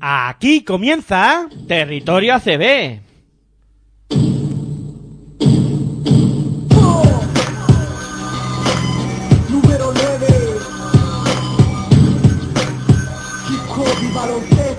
Aquí comienza Territorio ACB. Número 9 Hip hop baloncesto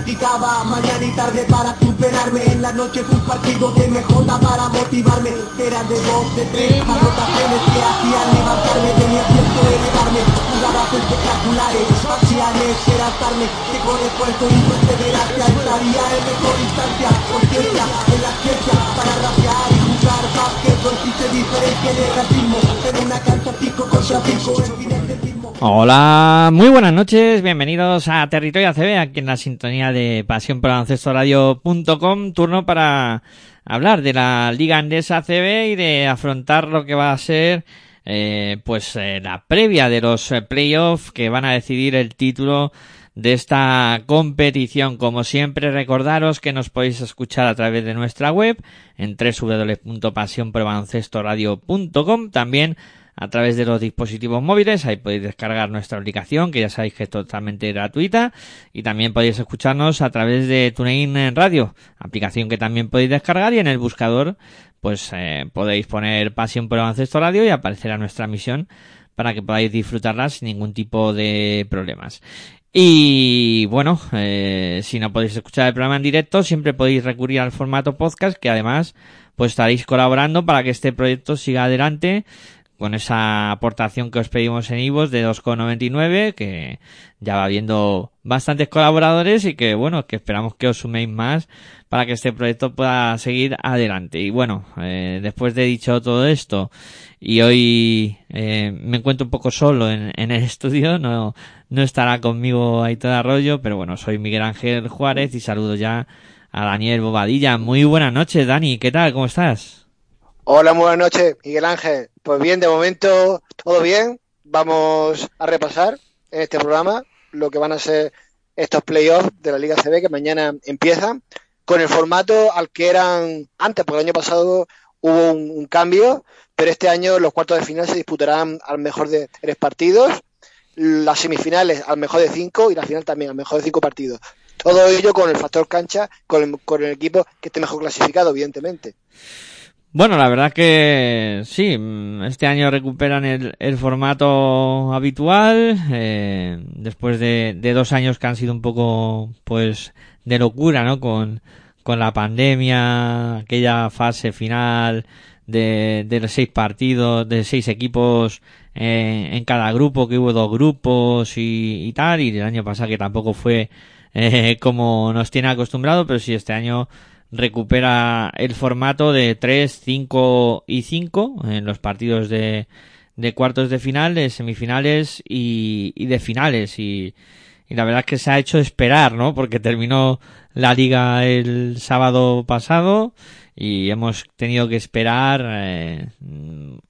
Mañana y tarde para superarme En la noche un partido de MJ para motivarme. Era de dos, de tres, anotaciones que hacían levantarme. Tenía tiempo de elevarme, jugadas espectaculares Faciales, esperanzarme, que con esfuerzo y perseverancia Estaría en mejor instancia, conciencia, en la ciencia Para rapear y jugar básquet No existe diferencia en el racismo. En una cancha pico contra pico, en fin el ritmo Hola, muy buenas noches, bienvenidos a Territorio ACB, aquí en la sintonía de Pasión por Radio.com, turno para hablar de la Liga Andesa ACB y de afrontar lo que va a ser eh, pues eh, la previa de los eh, playoffs que van a decidir el título de esta competición. Como siempre, recordaros que nos podéis escuchar a través de nuestra web en www.pasionprobaloncestoradio.com. También a través de los dispositivos móviles. Ahí podéis descargar nuestra aplicación, que ya sabéis que es totalmente gratuita. Y también podéis escucharnos a través de TuneIn Radio, aplicación que también podéis descargar. Y en el buscador, pues eh, podéis poner Pasión por Baloncesto Radio y aparecerá nuestra emisión para que podáis disfrutarla sin ningún tipo de problemas. Y bueno, eh, si no podéis escuchar el programa en directo, siempre podéis recurrir al formato podcast, que además pues estaréis colaborando para que este proyecto siga adelante con esa aportación que os pedimos en Ivos de 2,99, que ya va habiendo bastantes colaboradores y que bueno, que esperamos que os suméis más para que este proyecto pueda seguir adelante. Y bueno, eh, después de dicho todo esto, y hoy eh, me encuentro un poco solo en, en, el estudio, no, no estará conmigo todo Arroyo, pero bueno, soy Miguel Ángel Juárez y saludo ya a Daniel Bobadilla. Muy buenas noches, Dani, ¿qué tal? ¿Cómo estás? Hola, muy buenas noches, Miguel Ángel. Pues bien, de momento todo bien. Vamos a repasar en este programa lo que van a ser estos playoffs de la Liga CB que mañana empiezan con el formato al que eran antes, porque el año pasado hubo un, un cambio, pero este año los cuartos de final se disputarán al mejor de tres partidos, las semifinales al mejor de cinco y la final también al mejor de cinco partidos. Todo ello con el factor cancha, con el, con el equipo que esté mejor clasificado, evidentemente. Bueno, la verdad que sí, este año recuperan el, el formato habitual, eh, después de, dos años que han sido un poco, pues, de locura, ¿no? Con, con la pandemia, aquella fase final de, de seis partidos, de seis equipos eh, en cada grupo, que hubo dos grupos y, y tal, y el año pasado que tampoco fue eh, como nos tiene acostumbrado, pero sí este año recupera el formato de 3, 5 y 5 en los partidos de, de cuartos de final, de semifinales y, y de finales. Y, y, la verdad es que se ha hecho esperar, ¿no? Porque terminó la liga el sábado pasado y hemos tenido que esperar eh,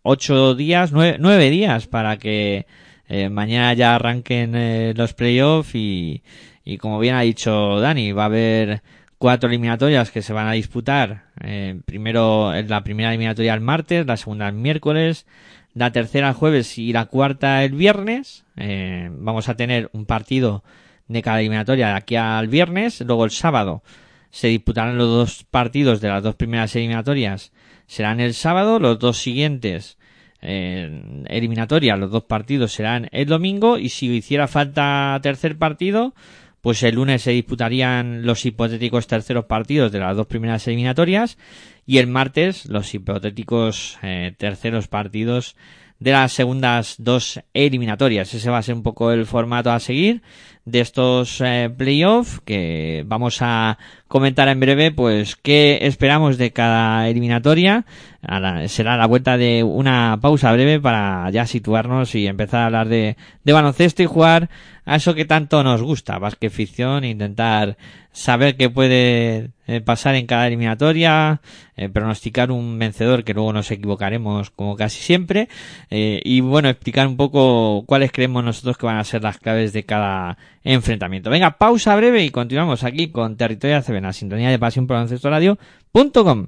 ocho días, nueve, nueve días para que eh, mañana ya arranquen eh, los playoffs y, y como bien ha dicho Dani, va a haber cuatro eliminatorias que se van a disputar. Eh, primero, la primera eliminatoria el martes, la segunda el miércoles, la tercera el jueves y la cuarta el viernes. Eh, vamos a tener un partido de cada eliminatoria de aquí al viernes. Luego el sábado se disputarán los dos partidos de las dos primeras eliminatorias. Serán el sábado, los dos siguientes eh, eliminatoria, los dos partidos serán el domingo y si hiciera falta tercer partido, pues el lunes se disputarían los hipotéticos terceros partidos de las dos primeras eliminatorias y el martes los hipotéticos eh, terceros partidos de las segundas dos eliminatorias. Ese va a ser un poco el formato a seguir de estos eh, playoffs que vamos a comentar en breve pues qué esperamos de cada eliminatoria será la vuelta de una pausa breve para ya situarnos y empezar a hablar de, de baloncesto y jugar a eso que tanto nos gusta, más que ficción, intentar saber qué puede eh, pasar en cada eliminatoria, eh, pronosticar un vencedor que luego nos equivocaremos como casi siempre, eh, y bueno, explicar un poco cuáles creemos nosotros que van a ser las claves de cada enfrentamiento. Venga, pausa breve y continuamos aquí con Territorio ACB, la sintonía de pasión por radio.com.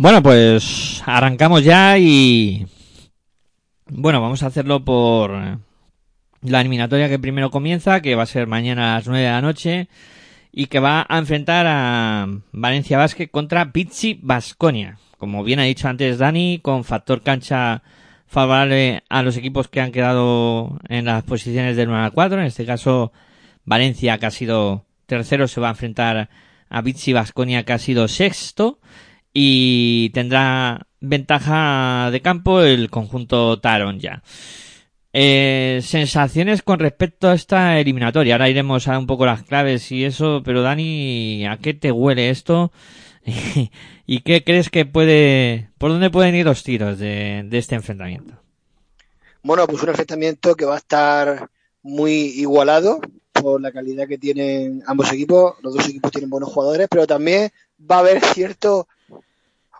Bueno, pues arrancamos ya y bueno, vamos a hacerlo por la eliminatoria que primero comienza, que va a ser mañana a las 9 de la noche y que va a enfrentar a Valencia Basket contra Pizzi Basconia. Como bien ha dicho antes Dani, con factor cancha favorable a los equipos que han quedado en las posiciones del 1 al 4. En este caso, Valencia, que ha sido tercero, se va a enfrentar a Pizzi Basconia, que ha sido sexto y tendrá ventaja de campo el conjunto Taron ya. Eh, sensaciones con respecto a esta eliminatoria. Ahora iremos a un poco las claves y eso, pero Dani, ¿a qué te huele esto? ¿Y qué crees que puede, por dónde pueden ir los tiros de, de este enfrentamiento? Bueno, pues un enfrentamiento que va a estar muy igualado por la calidad que tienen ambos equipos. Los dos equipos tienen buenos jugadores, pero también va a haber cierto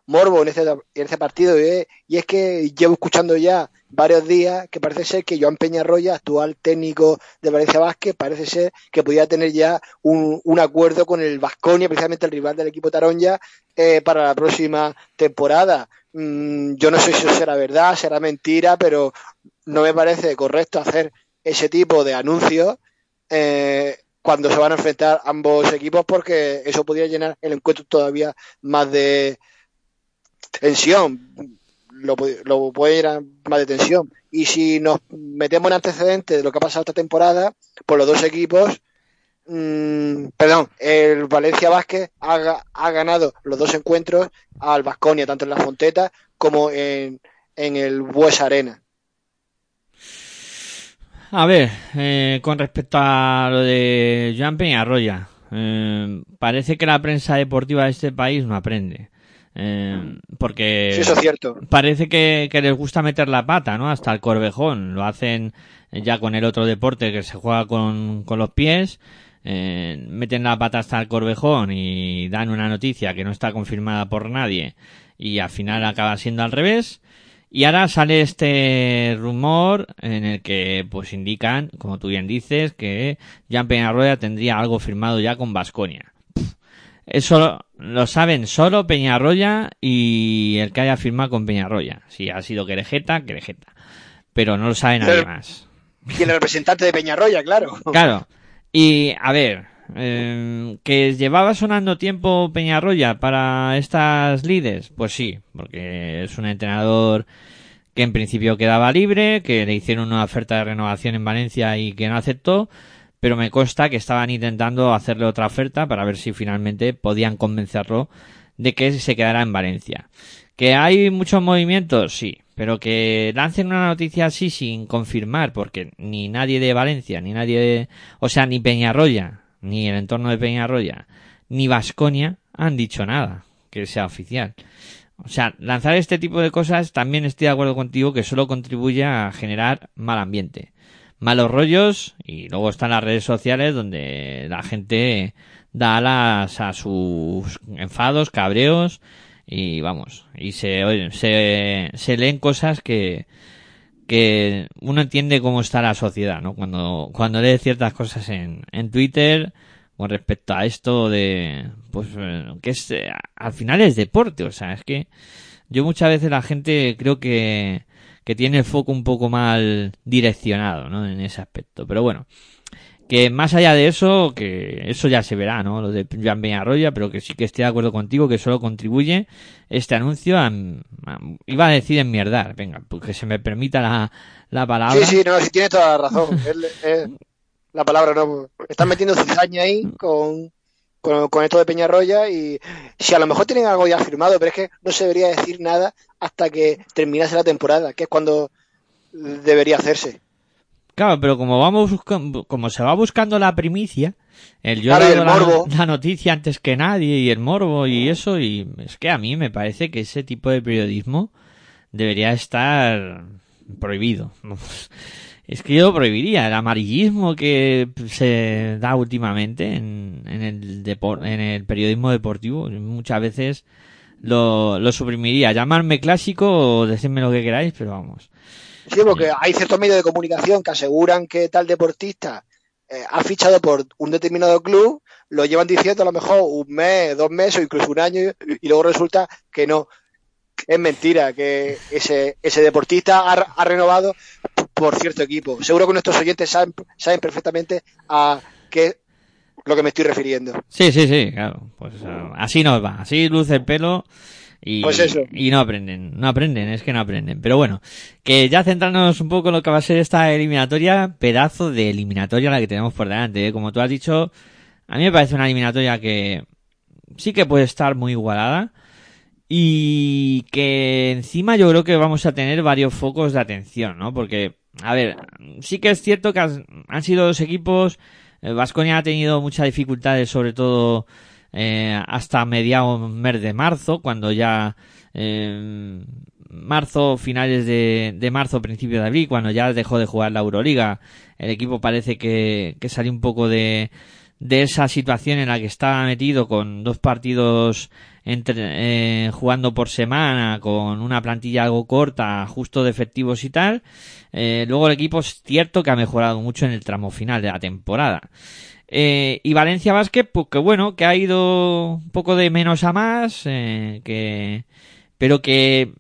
morbo en este, en partido. ¿eh? Y es que llevo escuchando ya varios días que parece ser que Joan Peñarroya, actual técnico de Valencia Vázquez, parece ser que podía tener ya un, un acuerdo con el Vasconia, precisamente el rival del equipo Taronja, eh, para la próxima temporada. Mm, yo no sé si eso será verdad, será mentira, pero no me parece correcto hacer ese tipo de anuncios eh, cuando se van a enfrentar ambos equipos porque eso podría llenar el encuentro todavía más de tensión lo, lo puede llenar más de tensión. Y si nos metemos en antecedentes de lo que ha pasado esta temporada por los dos equipos mm, perdón el Valencia Vázquez ha, ha ganado los dos encuentros al Vasconia tanto en la Fonteta como en, en el Bues Arena. A ver, eh, con respecto a lo de Joan Peñarroya, eh, parece que la prensa deportiva de este país no aprende. Eh, porque sí eso es cierto parece que, que les gusta meter la pata, ¿no? Hasta el corvejón. Lo hacen ya con el otro deporte que se juega con, con los pies. eh, meten la pata hasta el corvejón y dan una noticia que no está confirmada por nadie y al final acaba siendo al revés. Y ahora sale este rumor en el que pues indican, como tú bien dices, que Jan Peñarroya tendría algo firmado ya con Vasconia. Eso lo saben solo Peñarroya y el que haya firmado con Peñarroya. Si ha sido Querejeta, Querejeta. Pero no lo sabe nadie más. Y el representante de Peñarroya, claro. Claro. Y, a ver, eh, que llevaba sonando tiempo Peñarroya para estas líderes, pues sí, porque es un entrenador que en principio quedaba libre, que le hicieron una oferta de renovación en Valencia y que no aceptó, pero me consta que estaban intentando hacerle otra oferta para ver si finalmente podían convencerlo de que se quedara en Valencia. Que hay muchos movimientos, sí, pero que lancen una noticia así sin confirmar, porque ni nadie de Valencia, ni nadie de, o sea, ni Peñarroya, ni el entorno de Peñarroya, ni Vasconia han dicho nada que sea oficial. O sea, lanzar este tipo de cosas también estoy de acuerdo contigo que solo contribuye a generar mal ambiente. Malos rollos y luego están las redes sociales donde la gente da alas a sus enfados, cabreos y vamos, y se, se, se leen cosas que, que uno entiende cómo está la sociedad, ¿no? Cuando, cuando lee ciertas cosas en, en Twitter con respecto a esto de, pues, eh, que es, eh, al final es deporte, o sea, es que yo muchas veces la gente creo que, que tiene el foco un poco mal direccionado, ¿no? En ese aspecto, pero bueno. Que más allá de eso, que eso ya se verá, ¿no? Lo de Joan Peñarroya, pero que sí que estoy de acuerdo contigo que solo contribuye este anuncio a, a- iba a decir enmierdar, venga, pues que se me permita la, la palabra. Sí, sí, no, sí tienes toda la razón. Es, es la palabra, no. Están metiendo cizaña ahí con, con, con esto de Peñarroya y si a lo mejor tienen algo ya firmado, pero es que no se debería decir nada hasta que terminase la temporada, que es cuando debería hacerse. Claro, pero como vamos buscando, como se va buscando la primicia, el yo Claro, y he dado el la, morbo. la noticia antes que nadie y el morbo y eso y es que a mí me parece que ese tipo de periodismo debería estar prohibido. Es que yo lo prohibiría el amarillismo que se da últimamente en, el periodismo deportivo muchas veces lo, suprimiría. Llamarme clásico o decirme lo que queráis, pero vamos. Sí, porque hay ciertos medios de comunicación que aseguran que tal deportista eh, ha fichado por un determinado club, lo llevan diciendo a lo mejor un mes, dos meses o incluso un año y luego resulta que no. Es mentira que ese, deportista ha renovado por cierto equipo. Seguro que nuestros oyentes saben, saben perfectamente a qué lo que me estoy refiriendo. Sí, sí, sí, claro. Pues así nos va, así luce el pelo y, Pues eso. y no aprenden, no aprenden, es que no aprenden. Pero bueno, que ya centrarnos un poco en lo que va a ser esta eliminatoria, pedazo de eliminatoria la que tenemos por delante. ¿eh? Como tú has dicho, a mí me parece una eliminatoria que sí que puede estar muy igualada y que encima yo creo que vamos a tener varios focos de atención, ¿no? Porque, a ver, sí que es cierto que han sido dos equipos, Vasconia ha tenido muchas dificultades, sobre todo eh, hasta mediados mes de marzo, cuando ya eh, marzo, finales de, de marzo, principio de abril, cuando ya dejó de jugar la Euroliga, el equipo parece que, que salió un poco de, de esa situación en la que estaba metido con dos partidos entre, eh, jugando por semana, con una plantilla algo corta, justo de efectivos y tal. Eh, luego el equipo es cierto que ha mejorado mucho en el tramo final de la temporada. Eh, y Valencia Basket, pues que bueno, que ha ido un poco de menos a más, eh, que, pero que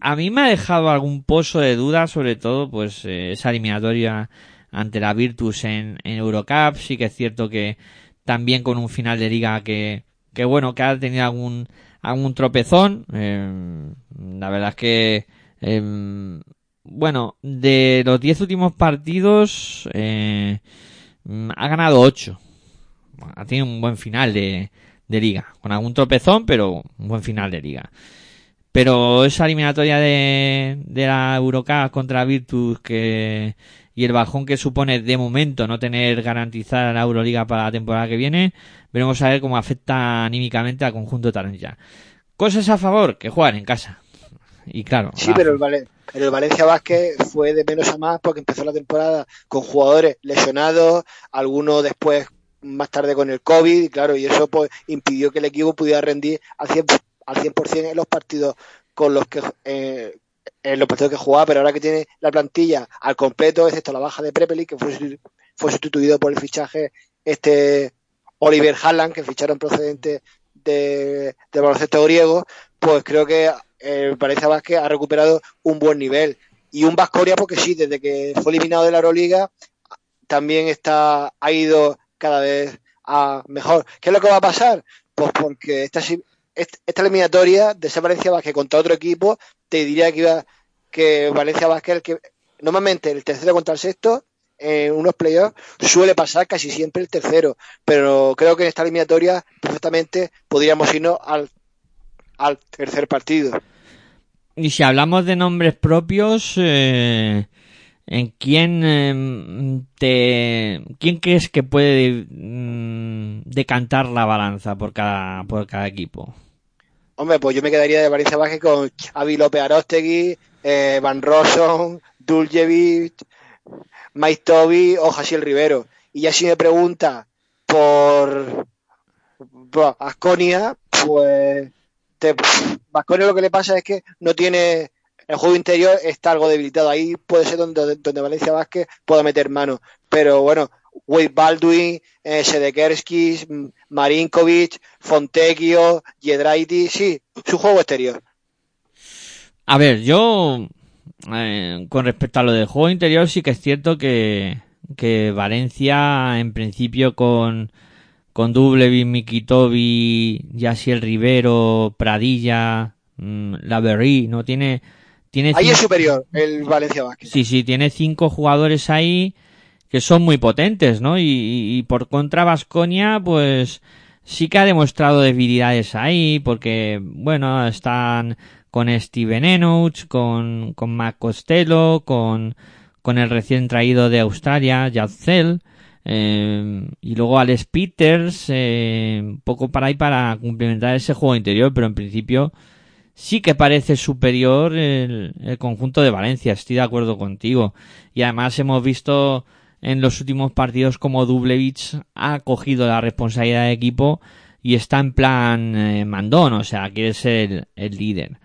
a mí me ha dejado algún pozo de duda, sobre todo, pues, esa eliminatoria ante la Virtus en, en Eurocup. Sí que es cierto que también con un final de liga que, que bueno, que ha tenido algún, algún tropezón. Eh, la verdad es que, eh, bueno, de los 10 últimos partidos, eh, ha ganado 8. Ha tenido un buen final de, de liga. Con algún tropezón, pero un buen final de liga. Pero esa eliminatoria de, de la Eurocup contra Virtus que, y el bajón que supone de momento no tener garantizada la Euroliga para la temporada que viene, veremos a ver cómo afecta anímicamente al conjunto Taranja. Cosas a favor, que juegan en casa. Y claro. Sí, pero el, pero el Valencia Vázquez fue de menos a más porque empezó la temporada con jugadores lesionados, algunos después más tarde con el COVID, y claro, y eso pues impidió que el equipo pudiera rendir al 100%, al 100 en los partidos con los que eh, en los partidos que jugaba, pero ahora que tiene la plantilla al completo, excepto la baja de Prepeli, que fue, fue sustituido por el fichaje este Oliver Haaland, que ficharon procedente de, de baloncesto griego, pues creo que eh, Valencia Vázquez ha recuperado un buen nivel. Y un Vascoria, porque sí, desde que fue eliminado de la Euroliga, también está, ha ido cada vez a mejor. ¿Qué es lo que va a pasar? Pues porque esta, esta eliminatoria de ese Valencia Vázquez contra otro equipo, te diría que iba que Valencia Vázquez, el que normalmente el tercero contra el sexto, en unos playoffs suele pasar casi siempre el tercero, pero creo que en esta eliminatoria perfectamente podríamos irnos al, al tercer partido. Y si hablamos de nombres propios, eh, ¿en quién eh, te, quién crees que puede mm, decantar la balanza por cada, por cada equipo? Hombre, pues yo me quedaría de Valencia Vázquez con Avi López Arostegui, eh, Van Rossum, Duljevic, Mike Toby o Jasiel Rivero. Y ya si me pregunta por, por Asconia, pues te, Asconia lo que le pasa es que no tiene el juego interior está algo debilitado. Ahí puede ser donde, donde Valencia Vázquez pueda meter mano. Pero bueno, Wade Baldwin, eh, Sedekerskis, M- Marinkovic, Fontecchio, Giedraiti, sí, su juego exterior. A ver, yo eh, con respecto a lo del juego interior sí que es cierto que, que Valencia en principio con con Dublevi, Mikitovi, Yasiel Rivero, Pradilla, mm, Laverry, no tiene tiene Ahí es cinco- superior el Valencia Vázquez. Sí, sí, tiene cinco jugadores ahí que son muy potentes, ¿no? Y, y- por contra Vasconia, pues sí que ha demostrado debilidades ahí, porque, bueno, están con Steven Enoch, con, con Mac Costello, con, con el recién traído de Australia, Yatzel, eh, y luego Alex Peters, eh, un poco para ahí para complementar ese juego interior, pero en principio sí que parece superior el, el conjunto de Valencia, estoy de acuerdo contigo. Y además hemos visto en los últimos partidos como Dublevich ha cogido la responsabilidad de equipo y está en plan eh, mandón, o sea, quiere ser el, líder.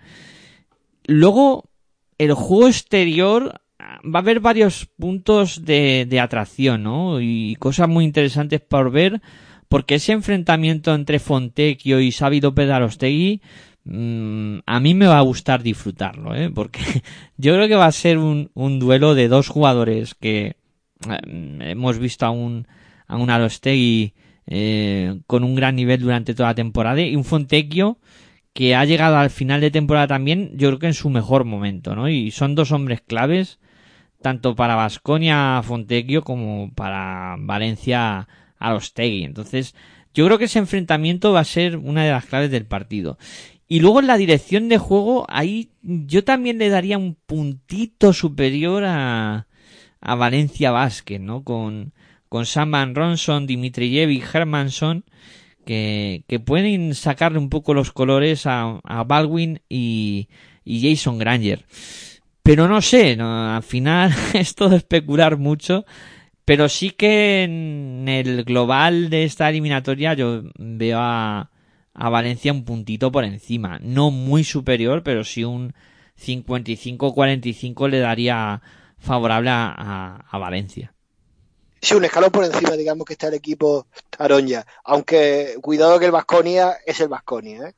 Luego, el juego exterior va a haber varios puntos de, atracción, ¿no? Y cosas muy interesantes por ver, porque ese enfrentamiento entre Fontecchio y Xavi López mm, a mí me va a gustar disfrutarlo, ¿eh? Porque yo creo que va a ser un, un duelo de dos jugadores que hemos visto a un, a un Arostegui eh, con un gran nivel durante toda la temporada y un Fontecchio que ha llegado al final de temporada también, yo creo que en su mejor momento, ¿no? Y son dos hombres claves, tanto para Vasconia Fontecchio como para Valencia Arostegui. Entonces, yo creo que ese enfrentamiento va a ser una de las claves del partido. Y luego en la dirección de juego, ahí yo también le daría un puntito superior a, a Valencia Vázquez, ¿no? Con, con Sam Van Ronson, Dimitrijevic, Hermanson, que, que pueden sacarle un poco los colores a, a Baldwin y, y Jason Granger. Pero no sé, no, al final es todo especular mucho, pero sí que en el global de esta eliminatoria yo veo a, a Valencia un puntito por encima. No muy superior, pero sí un 55-45 le daría favorable a, a- a Valencia. Sí, un escalón por encima, digamos, que está el equipo Taronja. Aunque cuidado que el Vasconia es el Vasconia, ¿eh?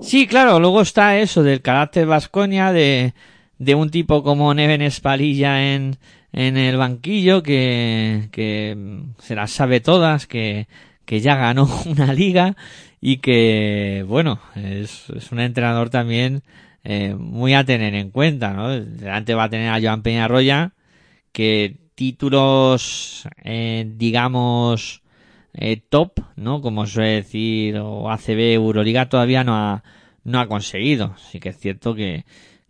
Sí, claro, luego está eso del carácter Vasconia, de, de un tipo como Neven Espalilla en, en el banquillo, que, que se las sabe todas, que, que ya ganó una liga y que, bueno, es, es un entrenador también eh, muy a tener en cuenta, ¿no? Delante va a tener a Joan Peñarroya, que títulos, eh, digamos, eh, top, ¿no? Como suele decir, o ACB, Euroliga todavía no ha, no ha conseguido. Sí que es cierto que,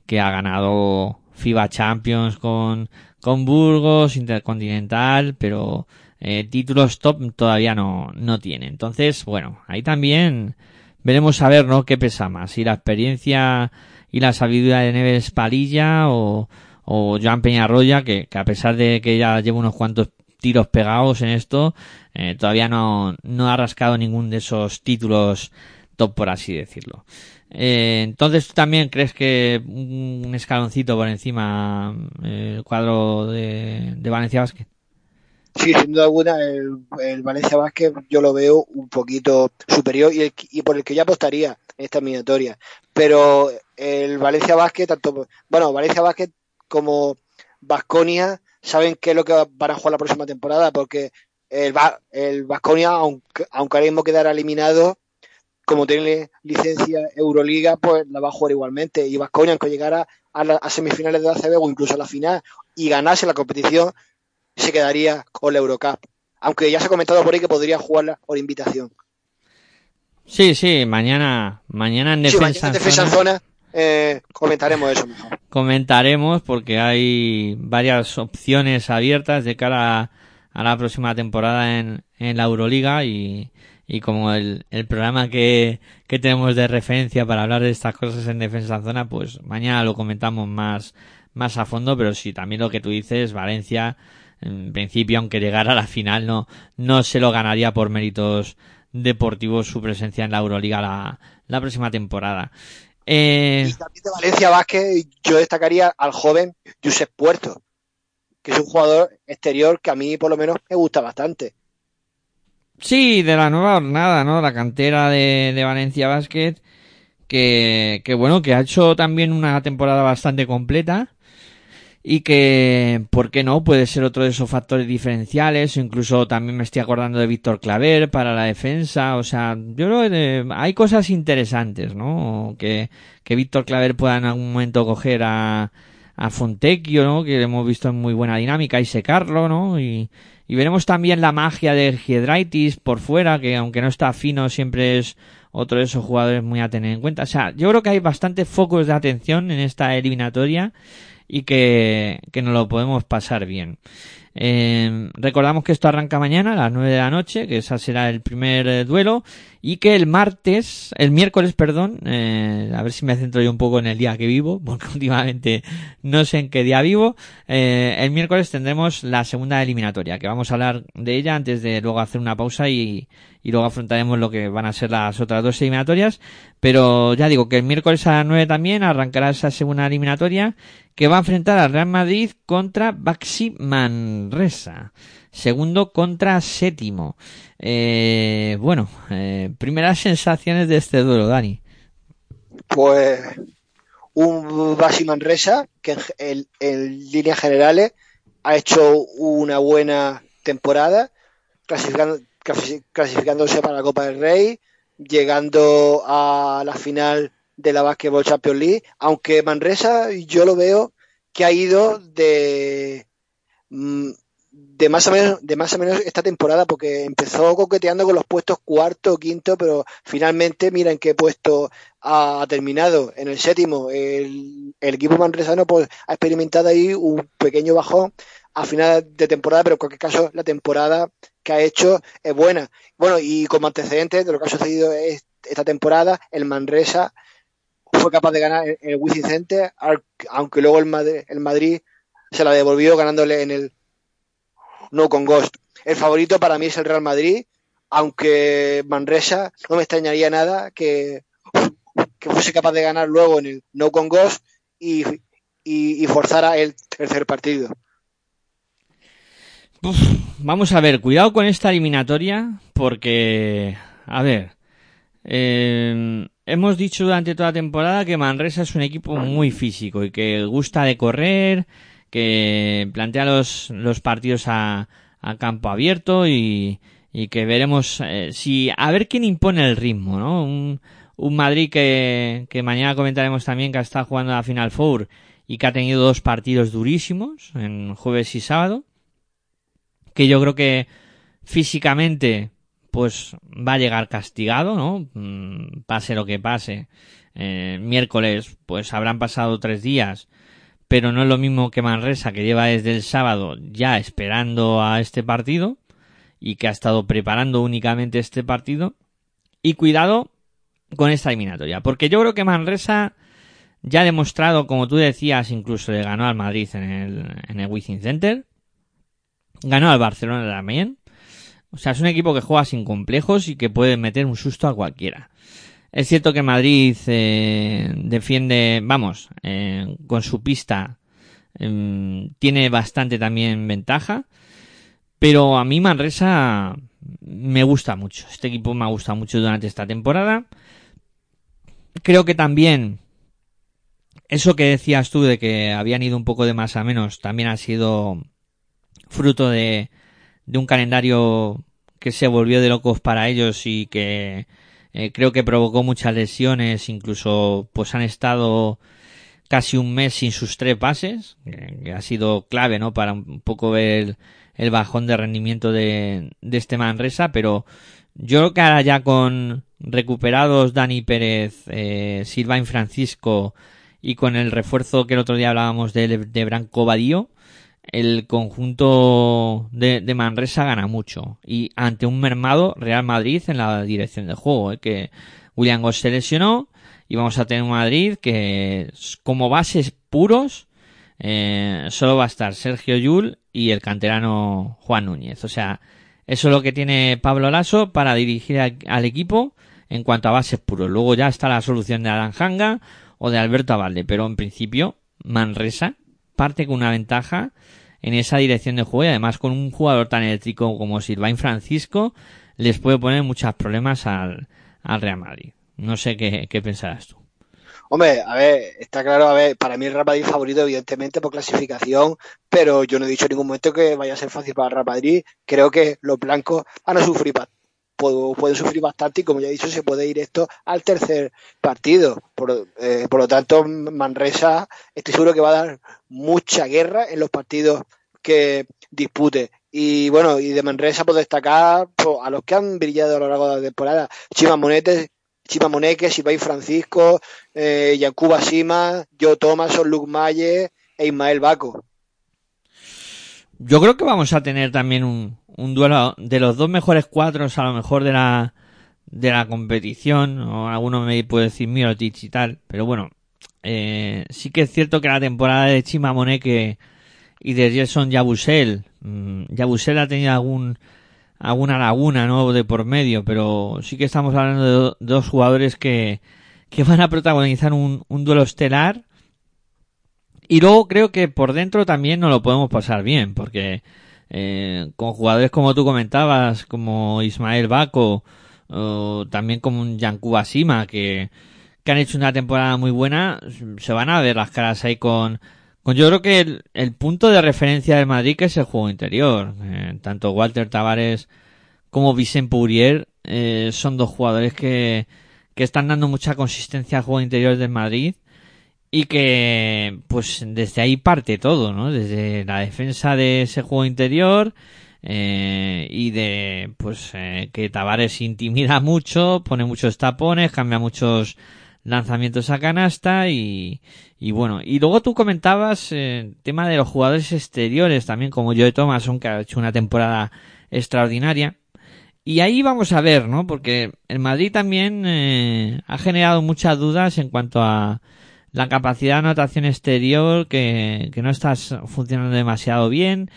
que ha ganado FIBA Champions con, con Burgos, Intercontinental, pero eh, títulos top todavía no, no tiene. Entonces, bueno, ahí también veremos a ver, ¿no? ¿Qué pesa más? Si la experiencia y la sabiduría de Neves Palilla o, o Joan Peñarroya, que, que a pesar de que ya lleva unos cuantos tiros pegados en esto, eh, todavía no, no ha rascado ningún de esos títulos top por así decirlo. Eh, entonces, ¿tú también crees que un escaloncito por encima el cuadro de, de Valencia Basket? Sí, sin duda alguna, el, Valencia Vázquez yo lo veo un poquito superior y, por el que yo apostaría en esta eliminatoria. Pero el Valencia Vázquez, tanto, bueno, Valencia Vázquez como Vasconia saben qué es lo que van a jugar la próxima temporada, porque el, Va- el Vasconia, aunque, aunque ahora mismo quedara eliminado, como tiene licencia Euroliga, pues la va a jugar igualmente. Y Vasconia, aunque llegara a, la- a semifinales de la ACB o incluso a la final y ganase la competición, se quedaría con la Eurocup. Aunque ya se ha comentado por ahí que podría jugarla por invitación. Sí, sí, mañana, mañana en Sí, defensa, mañana en en defensa en zona zona eh, comentaremos eso mejor. comentaremos porque hay varias opciones abiertas de cara a, la próxima temporada en, la Euroliga y, como el, programa que, tenemos de referencia para hablar de estas cosas en defensa en zona, pues mañana lo comentamos más, más a fondo, pero sí, también lo que tú dices, Valencia, en principio, aunque llegara a la final, no, no se lo ganaría por méritos deportivos su presencia en la Euroliga la, la próxima temporada. Eh, Y también de Valencia Vázquez, yo destacaría al joven Josep Puerto, que es un jugador exterior que a mí por lo menos me gusta bastante. Sí, de la nueva jornada, ¿no? La cantera de, de Valencia Basket, que, que bueno, que ha hecho también una temporada bastante completa y que, ¿por qué no? Puede ser otro de esos factores diferenciales, incluso también me estoy acordando de Víctor Claver para la defensa, o sea, yo creo que eh, hay cosas interesantes, ¿no? Que, que Víctor Claver pueda en algún momento coger a, a Fontecchio, ¿no? Que hemos visto en muy buena dinámica y secarlo, ¿no? Y, y veremos también la magia de Giedraitis por fuera, que aunque no está fino, siempre es otro de esos jugadores muy a tener en cuenta. O sea, yo creo que hay bastantes focos de atención en esta eliminatoria y que, que nos lo podemos pasar bien. Eh, recordamos que esto arranca mañana a las 9 de la noche, que ese será el primer eh, duelo, y que el martes, el miércoles, perdón, eh, a ver si me centro yo un poco en el día que vivo, porque últimamente no sé en qué día vivo, eh, el miércoles tendremos la segunda eliminatoria, que vamos a hablar de ella antes de luego hacer una pausa y, y luego afrontaremos lo que van a ser las otras dos eliminatorias, pero ya digo que el miércoles a las 9 también arrancará esa segunda eliminatoria que va a enfrentar al Real Madrid contra Baxi Manresa. Segundo contra séptimo. Eh, bueno, eh, primeras sensaciones de este duelo, Dani. Pues un Basi Manresa que en, en- líneas generales ha hecho una buena temporada, clasificando- clasi- clasificándose para la Copa del Rey, llegando a la final de la Basketball Champions League, aunque Manresa yo lo veo que ha ido de mm, de más o menos de más o menos esta temporada porque empezó coqueteando con los puestos cuarto quinto pero finalmente mira en qué puesto ha terminado. En el séptimo el, el equipo manresano pues ha experimentado ahí un pequeño bajón a final de temporada pero en cualquier caso la temporada que ha hecho es buena. Bueno y como antecedentes de lo que ha sucedido es- esta temporada el Manresa capaz de ganar en el Wizzing Center aunque luego el Madrid, el Madrid se la devolvió ganándole en el no con Ghost. El favorito para mí es el Real Madrid, aunque Manresa no me extrañaría nada que, que fuese capaz de ganar luego en el no con Ghost y, y, forzara el tercer partido. Vamos a ver, cuidado con esta eliminatoria porque, a ver, eh, hemos dicho durante toda la temporada que Manresa es un equipo muy físico y que gusta de correr, que plantea los, los partidos a, a campo abierto y, y que veremos eh, si a ver quién impone el ritmo, ¿no? Un, un Madrid que, que mañana comentaremos también que está jugando la Final Four y que ha tenido dos partidos durísimos en jueves y sábado que yo creo que físicamente pues va a llegar castigado, ¿no? Mm, Pase lo que pase. Eh, miércoles pues habrán pasado tres días, pero no es lo mismo que Manresa que lleva desde el sábado ya esperando a este partido y que ha estado preparando únicamente este partido. Y cuidado con esta eliminatoria, porque yo creo que Manresa ya ha demostrado, como tú decías, incluso le ganó al Madrid en el, en el Center, ganó al Barcelona también. O sea, es un equipo que juega sin complejos y que puede meter un susto a cualquiera. Es cierto que Madrid eh, defiende, vamos, eh, con su pista em, tiene bastante también ventaja, pero a mí Manresa me gusta mucho. Este equipo me ha gustado mucho durante esta temporada. Creo que también eso que decías tú de que habían ido un poco de más a menos también ha sido fruto de, de un calendario que se volvió de locos para ellos y que eh, creo que provocó muchas lesiones, incluso pues han estado casi un mes sin sus tres pases, que, ha sido clave, ¿no? Para un poco ver el, el bajón de rendimiento de, de este Manresa, pero yo creo que ahora ya con recuperados Dani Pérez, eh, Silvain Francisco y con el refuerzo que el otro día hablábamos de, de Branco Badío, el conjunto de, de Manresa gana mucho. Y ante un mermado Real Madrid en la dirección de juego, eh, que William Goss se lesionó y vamos a tener un Madrid que como bases puros eh, solo va a estar Sergio Yul y el canterano Juan Núñez. O sea, eso es lo que tiene Pablo Lasso para dirigir a- al equipo en cuanto a bases puros. Luego ya está la solución de Aranjanga o de Alberto Avalde, pero en principio Manresa parte con una ventaja en esa dirección de juego y además con un jugador tan eléctrico como Silvain Francisco les puede poner muchos problemas al, al Real Madrid. No sé qué, qué pensarás tú. Hombre, a ver, está claro, a ver, para mí el Real Madrid favorito, evidentemente, por clasificación, pero yo no he dicho en ningún momento que vaya a ser fácil para el Real Madrid. Creo que los blancos van a sufrir, ba- pu- pueden sufrir bastante y, como ya he dicho, se puede ir esto al tercer partido. Por, eh, por lo tanto, Manresa, estoy seguro que va a dar mucha guerra en los partidos que dispute. Y bueno, y de Manresa, pues destacar pues, a los que han brillado a lo largo de la temporada. Chima Monete, Chima Moneque, Silvain Francisco, eh, Yankuba Sima, Joe Thomason, Luke Maye e Ismael Baco. Yo creo que vamos a tener también un, un duelo de los dos mejores cuatros, a lo mejor de la, de la competición, o alguno me puede decir Mirotic y tal, pero bueno, eh, sí que es cierto que la temporada de Chima Moneque y de Gerson Yabusel, mm, Yabusel ha tenido algún, alguna laguna, ¿no? De por medio, pero sí que estamos hablando de do- dos jugadores que, que van a protagonizar un, un duelo estelar. Y luego creo que por dentro también nos lo podemos pasar bien, porque eh, con jugadores como tú comentabas, como Ismael Baco, o también como un Yankuba Sima, que, que han hecho una temporada muy buena, se van a ver las caras ahí con, con yo creo que el, el punto de referencia del Madrid que es el juego interior. Eh, tanto Walter Tavares como Vicente Pourier eh, son dos jugadores que, que están dando mucha consistencia al juego interior del Madrid y que pues desde ahí parte todo, ¿no? Desde la defensa de ese juego interior eh, y de pues eh, que Tavares intimida mucho, pone muchos tapones, cambia muchos lanzamientos a canasta y, y bueno, y luego tú comentabas eh, tema de los jugadores exteriores también como Joe Thomason que ha hecho una temporada extraordinaria y ahí vamos a ver, ¿no? Porque el Madrid también eh, ha generado muchas dudas en cuanto a la capacidad de anotación exterior que, que no está funcionando demasiado bien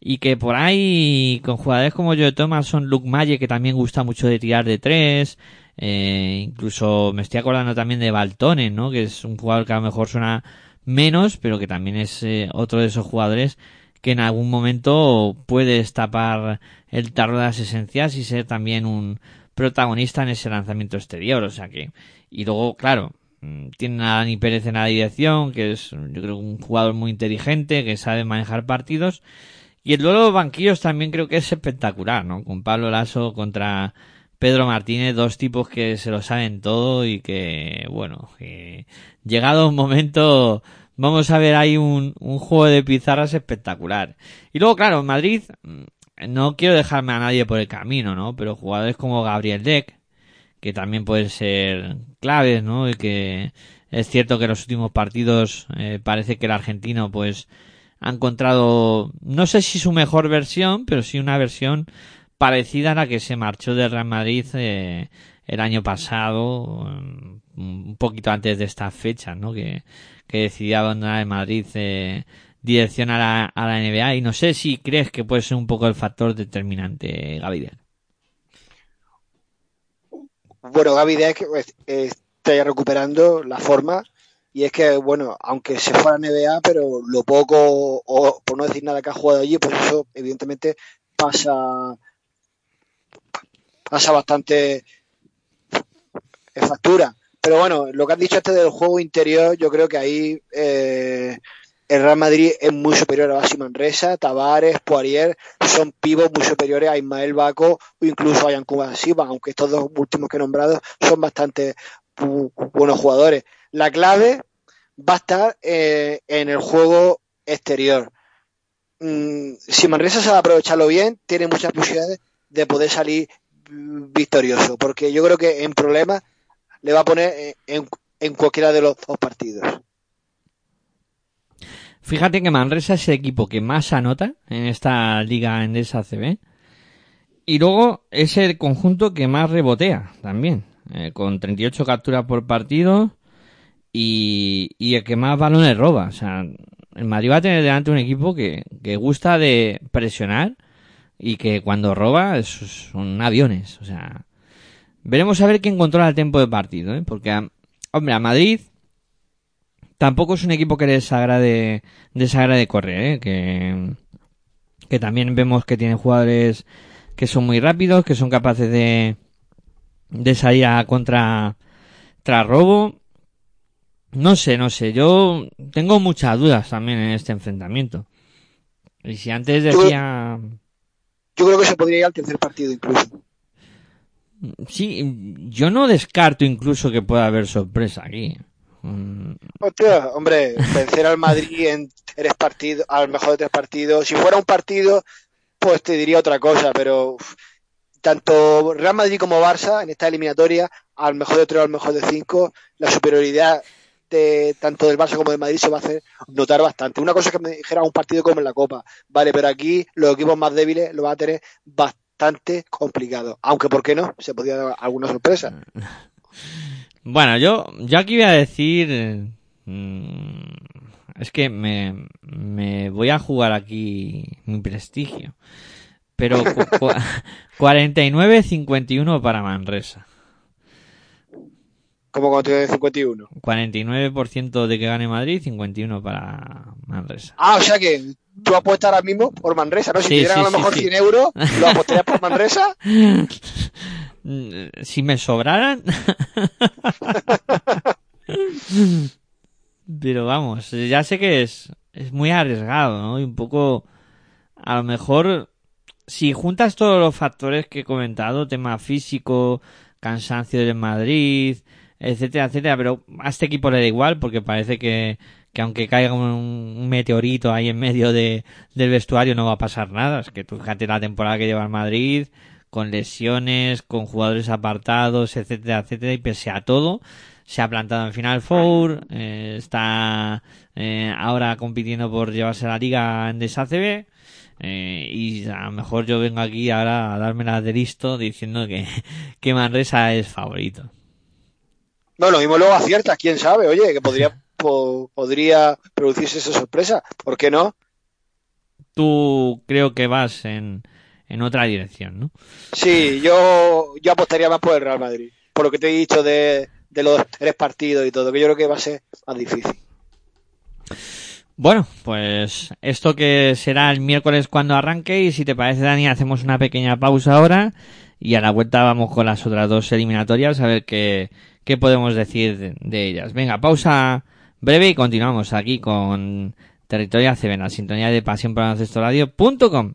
y que por ahí con jugadores como Joe Thomason, Luke Maye que también gusta mucho de tirar de tres, eh, incluso me estoy acordando también de Baltonen, ¿no? Que es un jugador que a lo mejor suena menos, pero que también es eh, otro de esos jugadores que en algún momento puede destapar el tarro de las esencias y ser también un protagonista en ese lanzamiento exterior, o sea que y luego claro tienen a Dani Pérez en la dirección, que es yo creo un jugador muy inteligente, que sabe manejar partidos y el duelo de banquillos también creo que es espectacular, ¿no? Con Pablo Lasso contra Pedro Martínez, dos tipos que se lo saben todo y que, bueno, llegado un momento vamos a ver ahí un, un juego de pizarras espectacular. Y luego, claro, en Madrid, mm, no quiero dejarme a nadie por el camino, ¿no? Pero jugadores como Gabriel Deck, que también pueden ser claves, ¿no? Y que es cierto que los últimos partidos eh, parece que el argentino, pues, ha encontrado, no sé si su mejor versión, pero sí una versión parecida a la que se marchó del Real Madrid eh, el año pasado, mm, un poquito antes de esta fecha, ¿no? Que, que decidió abandonar el Madrid eh, dirección a la, a la NBA y no sé si crees que puede ser un poco el factor determinante, Gabriel. Bueno, Gaby Deck eh, está ya recuperando la forma y es que, bueno, aunque se fuera a NBA, pero lo poco, o por no decir nada que ha jugado allí, pues eso evidentemente pasa pasa bastante en factura. Pero bueno, lo que has dicho este del juego interior, yo creo que ahí eh, el Real Madrid es muy superior a Basi Manresa, Tavares, Poirier, son pivos muy superiores a Ismael Baco o incluso a Yankuba Silva, aunque estos dos últimos que he nombrado son bastante bu- buenos jugadores. La clave va a estar eh, en el juego exterior. Mm, si Manresa sabe aprovecharlo bien, tiene muchas posibilidades de poder salir victorioso, porque yo creo que en problemas le va a poner eh, en, en cualquiera de los dos partidos. Fíjate que Manresa es el equipo que más anota en esta liga endesa CB. Y luego es el conjunto que más rebotea también, eh, con 38 capturas por partido y, y el que más balones roba. O sea, el Madrid va a tener delante un equipo que, gusta de presionar y que cuando roba es- son aviones. O sea, veremos a ver quién controla el tiempo de partido, ¿eh? porque, hombre, a Madrid tampoco es un equipo que les agrade, les agrade correr, ¿eh? que, que también vemos que tiene jugadores que son muy rápidos, que son capaces de, de salir a contra tras robo. No sé, no sé, yo tengo muchas dudas también en este enfrentamiento. Y si antes decía... Yo creo que se podría ir al tercer partido incluso. Sí, yo no descarto incluso que pueda haber sorpresa aquí. Hostia, hombre, vencer al Madrid en tres partidos, al mejor de tres partidos. Si fuera un partido, pues te diría otra cosa, pero tanto Real Madrid como Barça en esta eliminatoria, al mejor de tres al mejor de cinco, la superioridad de tanto del Barça como del Madrid se va a hacer notar bastante. Una cosa es que me dijera un partido como en la Copa, vale, pero aquí los equipos más débiles lo van a tener bastante complicado. Aunque, ¿por qué no? Se podría dar alguna sorpresa. Bueno, yo, yo aquí voy a decir... mm, es que me, me voy a jugar aquí mi prestigio. Pero cu- cu- 49-51 para Manresa. Como cuando tiene 51. 49% de que gane Madrid, 51 para Manresa. Ah, o sea que tú apuestas ahora mismo por Manresa, ¿no? Si Sí, te dieran sí, a lo mejor sí. 100 euros, ¿lo apostarías por Manresa? Mm, Si me sobraran. Pero vamos, ya sé que es, es muy arriesgado, ¿no? Y un poco, a lo mejor, si juntas todos los factores que he comentado, tema físico, cansancio del Madrid, etcétera, etcétera, pero a este equipo le da igual porque parece que, que aunque caiga un, meteorito ahí en medio de, del vestuario no va a pasar nada. Es que tú fíjate la temporada que lleva el Madrid, con lesiones, con jugadores apartados, etcétera, etcétera, y pese a todo, se ha plantado en Final Four, eh, está eh, ahora compitiendo por llevarse la liga en DSACB, eh, y a lo mejor yo vengo aquí ahora a darme la de listo diciendo que, que Manresa es favorito. No, lo mismo luego aciertas, quién sabe, oye, que podría, po- podría producirse esa sorpresa. ¿Por qué no? Tú creo que vas en, en otra dirección, ¿no? Sí, yo, yo apostaría más por el Real Madrid. Por lo que te he dicho de, de los tres partidos y todo, que yo creo que va a ser más difícil. Bueno, pues esto que será el miércoles cuando arranque y si te parece Dani hacemos una pequeña pausa ahora y a la vuelta vamos con las otras dos eliminatorias a ver qué, qué podemos decir de, de ellas. Venga, pausa breve y continuamos aquí con Territorio ACB en la sintonía de pasión por Radio.com.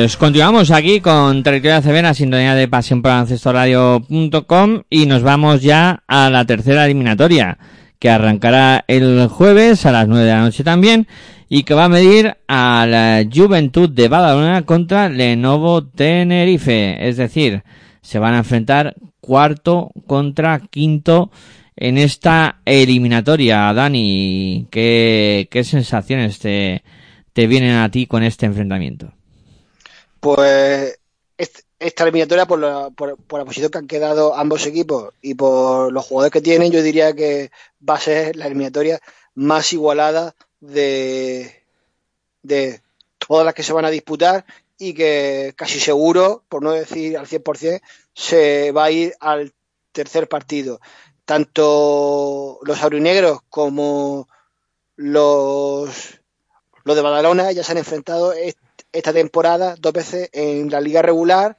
pues continuamos aquí con Territorio ACB en la sintonía de pasión por Radio.com y nos vamos ya a la tercera eliminatoria que arrancará el jueves a las 9 de la noche también y que va a medir a la Juventud de Badalona contra Lenovo Tenerife. Es decir, se van a enfrentar cuarto contra quinto en esta eliminatoria. Dani, ¿qué, sensaciones te vienen a ti con este enfrentamiento? Pues est- esta eliminatoria, por la, por, por la posición que han quedado ambos equipos y por los jugadores que tienen, yo diría que va a ser la eliminatoria más igualada de, de todas las que se van a disputar y que casi seguro, por no decir al 100%, se va a ir al tercer partido. Tanto los aurinegros como los, los de Badalona ya se han enfrentado esta temporada dos veces en la liga regular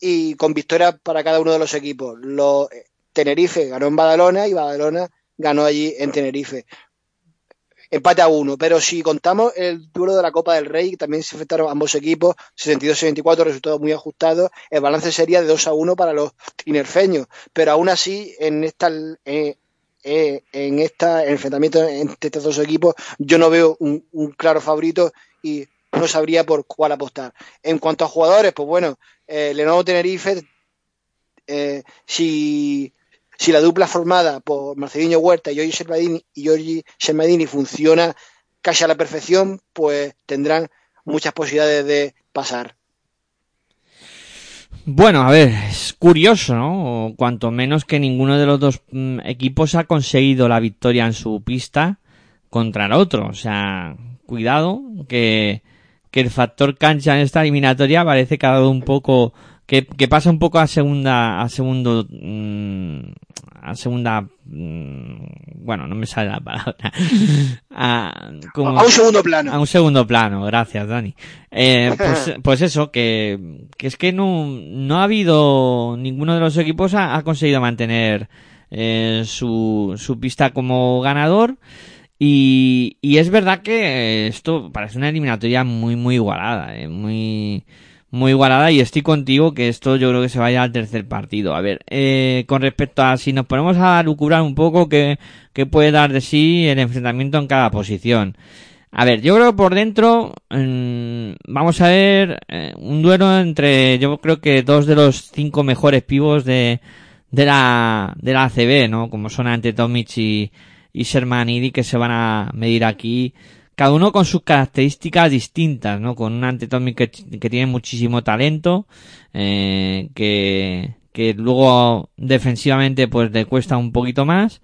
y con victorias para cada uno de los equipos. Los, Tenerife ganó en Badalona y Badalona ganó allí en Tenerife. Empate a uno, pero si contamos el duelo de la Copa del Rey, también se enfrentaron ambos equipos, 62-64, resultado muy ajustado, el balance sería de 2 a 1 para los tinerfeños, pero aún así, en esta, eh, eh, en esta enfrentamiento entre estos dos equipos, yo no veo un, un claro favorito y no sabría por cuál apostar. En cuanto a jugadores, pues bueno, eh, Lenovo Tenerife, eh, si, si la dupla formada por Marcelino Huerta y Giorgi Sermadini, y funciona casi a la perfección, pues tendrán muchas posibilidades de pasar. Bueno, a ver, es curioso, ¿no? O Cuanto menos que ninguno de los dos mm, equipos ha conseguido la victoria en su pista contra el otro. O sea, cuidado, que, que el factor cancha en esta eliminatoria parece que ha dado un poco, que, que pasa un poco a segunda, a segundo, mm, a segunda, mm, bueno, no me sale la palabra. a, como- A un segundo plano. a un segundo plano, gracias, Dani. Eh, pues, pues eso, que, que es que no, no ha habido, ninguno de los equipos ha, ha conseguido mantener eh, su, su pista como ganador. Y, y es verdad que esto parece una eliminatoria muy, muy igualada, eh, muy, muy igualada y estoy contigo que esto yo creo que se vaya al tercer partido. A ver, eh, con respecto a si nos ponemos a lucubrar un poco qué, qué puede dar de sí el enfrentamiento en cada posición. A ver, yo creo que por dentro mm, vamos a ver eh, un duelo entre, yo creo que dos de los cinco mejores pivos de, de la de la ACB, ¿no? Como son ante Tomic y, y Shermanidi que se van a medir aquí, cada uno con sus características distintas, ¿no? Con un ante Tomic que, que tiene muchísimo talento, eh, que que luego defensivamente pues le cuesta un poquito más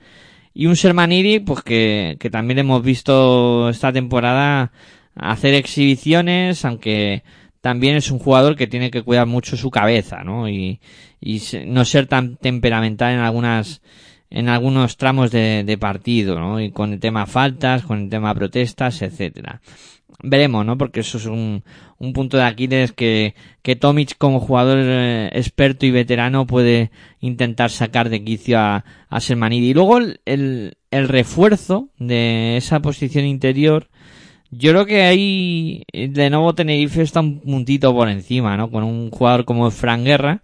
y un Shermanidi, pues que, que también hemos visto esta temporada hacer exhibiciones, aunque también es un jugador que tiene que cuidar mucho su cabeza, ¿no? Y, y no ser tan temperamental en algunas, en algunos tramos de, de partido, ¿no? Y con el tema faltas, con el tema protestas, etcétera. Veremos, ¿no? Porque eso es un, un punto de Aquiles que, que Tomic como jugador eh, experto y veterano puede intentar sacar de quicio a, a Sermanidi. Y luego el, el, el refuerzo de esa posición interior, yo creo que ahí de nuevo Tenerife está un puntito por encima, ¿no? Con un jugador como Fran Guerra,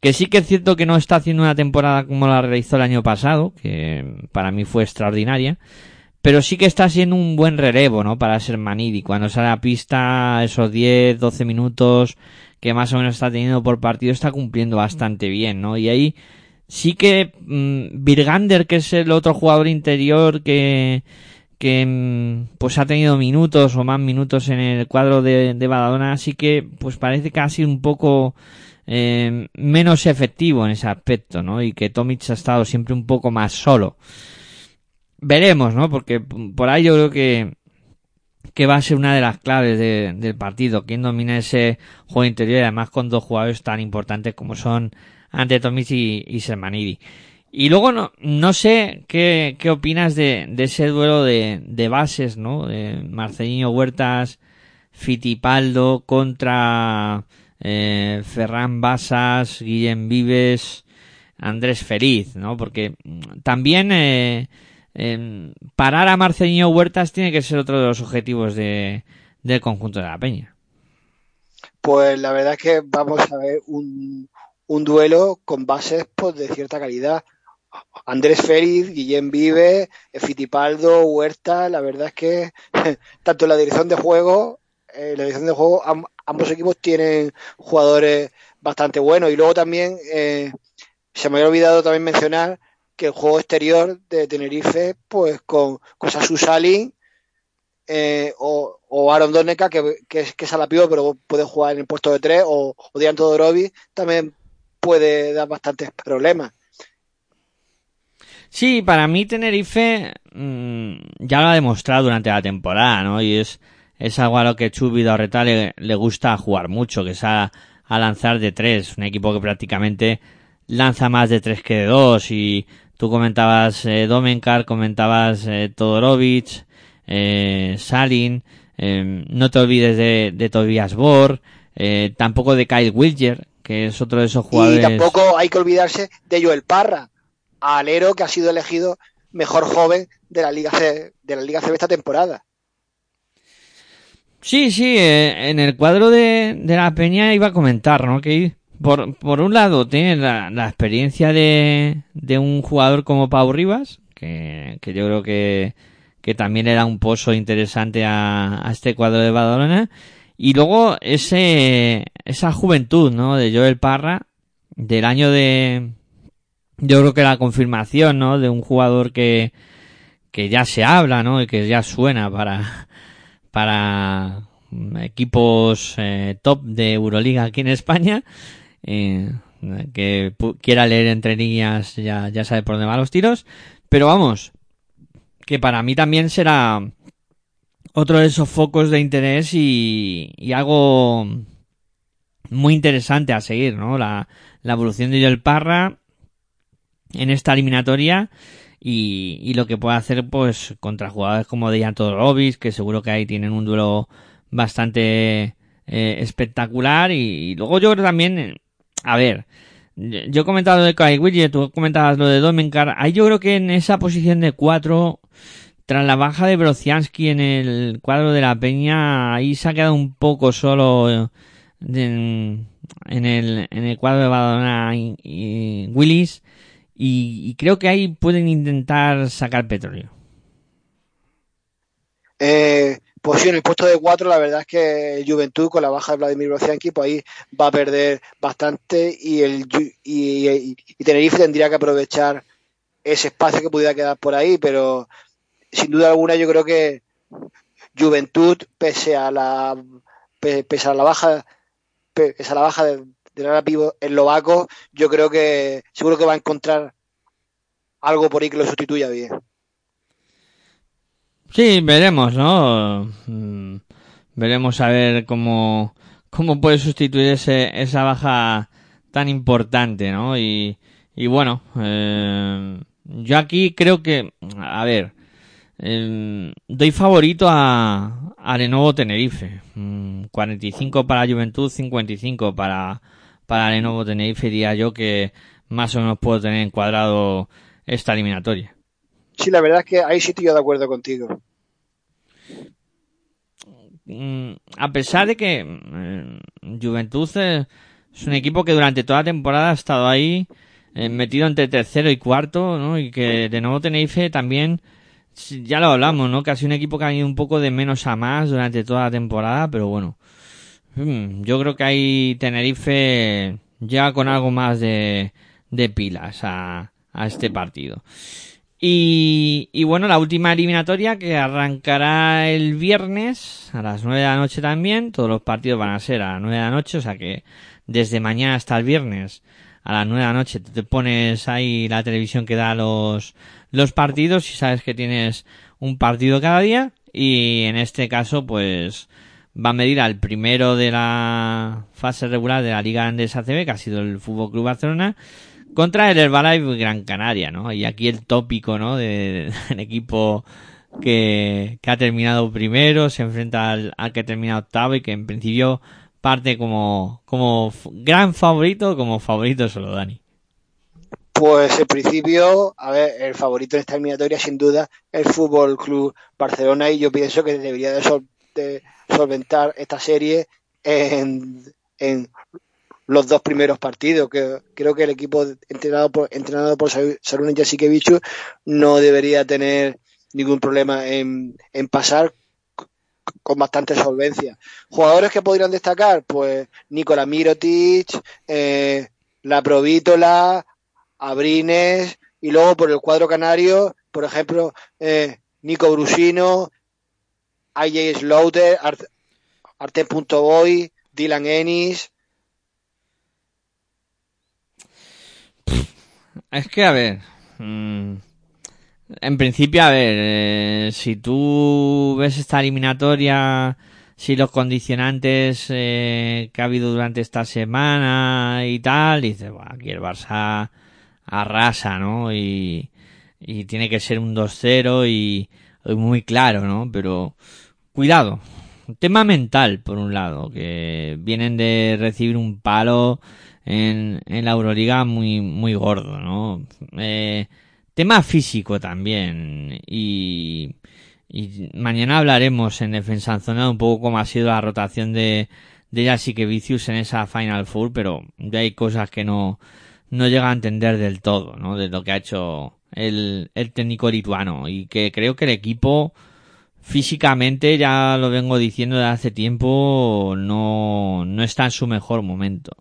que sí que es cierto que no está haciendo una temporada como la realizó el año pasado, que para mí fue extraordinaria, pero sí que está siendo un buen relevo, ¿no? Para ser Manidi. Cuando sale a pista, esos 10, 12 minutos que más o menos está teniendo por partido, está cumpliendo bastante bien, ¿no? Y ahí sí que mm, Virgander, que es el otro jugador interior que, que mm, pues ha tenido minutos o más minutos en el cuadro de, de Badalona, sí que pues parece que ha sido un poco eh, menos efectivo en ese aspecto, ¿no? Y que Tomic ha estado siempre un poco más solo veremos, ¿no? Porque por ahí yo creo que que va a ser una de las claves de- del partido. Quién domina ese juego interior y además con dos jugadores tan importantes como son Ante Tomic y, y Sermanidi. Y luego no, no sé qué, qué opinas de, de ese duelo de, de bases, ¿no? De Marcelinho Huertas, Fitipaldo contra eh, Ferran Basas, Guillem Vives, Andrés Feliz, ¿no? Porque también eh, em, parar a Marcelinho Huertas tiene que ser otro de los objetivos de, del conjunto de la Peña. Pues la verdad es que vamos a ver un, un duelo con bases pues, de cierta calidad. Andrés Félix, Guillem Vive, Fitipaldo, Huerta, la verdad es que tanto la dirección de juego, eh, la dirección de juego, am- ambos equipos tienen jugadores bastante buenos. Y luego también eh, se me había olvidado también mencionar que el juego exterior de Tenerife, pues con, con Sasu Salin eh, o, o Aaron Doneka, que, que, es, que es alapío, pero puede jugar en el puesto de tres, o, o Dian Todorovic, también puede dar bastantes problemas. Sí, para mí Tenerife mm, ya lo ha demostrado durante la temporada, ¿no? Y es, es algo a lo que Chubi Dorreta le, le gusta jugar mucho, que es a, a lanzar de tres. Un equipo que prácticamente lanza más de tres que de dos. Y tú comentabas eh, Domenkar, comentabas eh, Todorovic, eh, Salin, eh, no te olvides de, de Tobias Bor, eh, tampoco de Kyle Wilger, que es otro de esos jugadores. Y tampoco hay que olvidarse de Joel Parra, alero que ha sido elegido mejor joven de la Liga C, de la Liga CB esta temporada. Sí, sí, eh, en el cuadro de, de la Peña iba a comentar, ¿no? Que por, por un lado tiene la, la experiencia de, de un jugador como Pau Rivas, que, que yo creo que, que también le da un pozo interesante a, a este cuadro de Badalona. Y luego ese, esa juventud, ¿no? De Joel Parra, del año de, yo creo que la confirmación, ¿no? De un jugador que, que ya se habla, ¿no? Y que ya suena para, para equipos eh, top de Euroliga aquí en España. Eh, que quiera leer entre líneas ya, ya sabe por dónde van los tiros. Pero vamos, que para mí también será otro de esos focos de interés y, y algo muy interesante a seguir, ¿no? La, la evolución de Joel Parra en esta eliminatoria y, y lo que puede hacer pues contra jugadores como Dejan Todorovic que seguro que ahí tienen un duelo bastante eh, espectacular y, y luego yo creo también a ver yo he comentado de Kai Widget, tú comentabas lo de Domenkar ahí yo creo que en esa posición de cuatro tras la baja de Brociansky en el cuadro de la Peña ahí se ha quedado un poco solo en, en el, en el cuadro de Badalona y, y Willis y, y creo que ahí pueden intentar sacar petróleo. Eh, pues sí, en el puesto de cuatro, la verdad es que Juventud, con la baja de Vladimir Brocianki, pues ahí va a perder bastante y el y, Tenerife tendría que aprovechar ese espacio que pudiera quedar por ahí, pero sin duda alguna yo creo que Juventud, pese a la pe- pese a la baja pe- pese a la baja de, del ala pívot eslovaco, yo creo que seguro que va a encontrar algo por ahí que lo sustituya bien. Sí, veremos, ¿no? Mm, Veremos a ver cómo, cómo puede sustituir ese, esa baja tan importante, ¿no? Y, y bueno, eh, yo aquí creo que, a ver, eh, doy favorito a, a Lenovo Tenerife. Mm, 45 para Juventud, 55 para, para Lenovo Tenerife, diría yo que más o menos puedo tener encuadrado esta eliminatoria. Sí, la verdad es que ahí sí estoy yo de acuerdo contigo. mm, a pesar de que mm, Juventud es un equipo que durante toda la temporada ha estado ahí eh, metido entre tercero y cuarto, ¿no? Y que de nuevo Tenerife también, ya lo hablamos, ¿no? Que ha sido un equipo que ha ido un poco de menos a más durante toda la temporada, pero bueno. Mm, Yo creo que ahí Tenerife llega con algo más de, de pilas a, a este partido. Y, y bueno, la última eliminatoria que arrancará el viernes a las 9 de la noche también. Todos los partidos van a ser a las 9 de la noche, o sea que desde mañana hasta el viernes a las 9 de la noche tú te pones ahí la televisión que da los, los partidos y sabes que tienes un partido cada día. Y en este caso, pues va a medir al primero de la fase regular de la Liga Andesa ACB, que ha sido el Fútbol Club Barcelona, contra el Herbalife Gran Canaria, ¿no? Y aquí el tópico, ¿no? De- del equipo que, ha terminado primero, se enfrenta al, que termina octavo y que en principio parte como, como gran favorito, como favorito solo Dani. Pues en principio, a ver, el favorito en esta eliminatoria sin duda el Fútbol Club Barcelona y yo pienso que debería de, sol- de solventar esta serie en, en los dos primeros partidos. Que creo que el equipo entrenado por entrenado por Sa- Saruna Jasikevichu no debería tener ningún problema en, en pasar con bastante solvencia. Jugadores que podrían destacar, pues Nikola Mirotic, eh, La Provítola, Abrines y luego por el cuadro canario, por ejemplo, eh, Nico Brusino, AJ Slaughter, Art Arte.boy, Dylan Ennis. Es que, a ver, mm, en principio, a ver, eh, si tú ves esta eliminatoria, si los condicionantes eh, que ha habido durante esta semana y tal, dices, "Buah, aquí el Barça arrasa, ¿no? Y, tiene que ser un 2-0 y, y muy claro, ¿no? Pero cuidado, tema mental, por un lado, que vienen de recibir un palo en, la Euroliga muy, muy gordo, ¿no? Eh, tema físico también. Y, y mañana hablaremos en Defensa en Zona un poco cómo ha sido la rotación de, de Jasikevičius en esa Final Four, pero ya hay cosas que no, no llega a entender del todo, ¿no? De lo que ha hecho el, el técnico lituano. Y que creo que el equipo, físicamente, ya lo vengo diciendo de hace tiempo, no, no está en su mejor momento.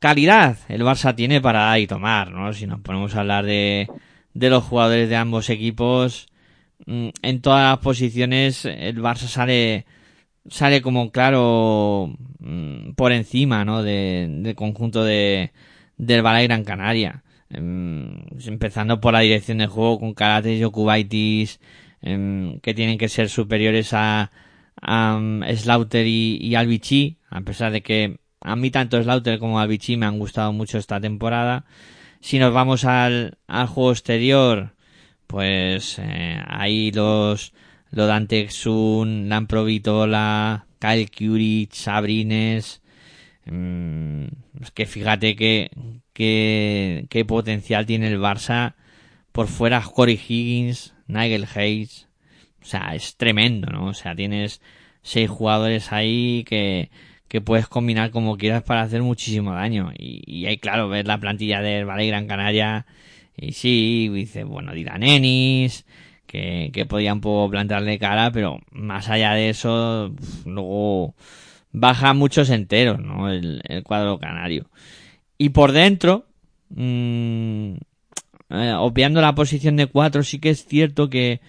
Calidad, el Barça tiene para dar y tomar, ¿no? Si nos ponemos a hablar de, de los jugadores de ambos equipos, mm, en todas las posiciones el Barça sale, sale como claro mm, por encima, ¿no? De, del conjunto de, del Balai Gran Canaria. Em, empezando por la dirección de juego con Karate, Jokubaitis, que tienen que ser superiores a, a um, Slaughter y, y Albici, a pesar de que a mí tanto Slaughter como Albici me han gustado mucho esta temporada. Si nos vamos al, juego exterior, pues eh, ahí los lo Dante Exun, Lampro Vitola, Kyle Curich, Sabrines, mm, es que fíjate que, qué potencial tiene el Barça por fuera Corey Higgins, Nigel Hayes, o sea, es tremendo, ¿no? O sea, tienes seis jugadores ahí que, que puedes combinar como quieras para hacer muchísimo daño. Y, y ahí, claro, ves la plantilla del Valle Gran Canaria y sí, dice, bueno, Dylan Ennis, que, que podía un poco plantarle cara, pero más allá de eso, luego baja muchos enteros, ¿no? El, el cuadro canario. Y por dentro, mm, eh, obviando la posición de cuatro, sí que es cierto que,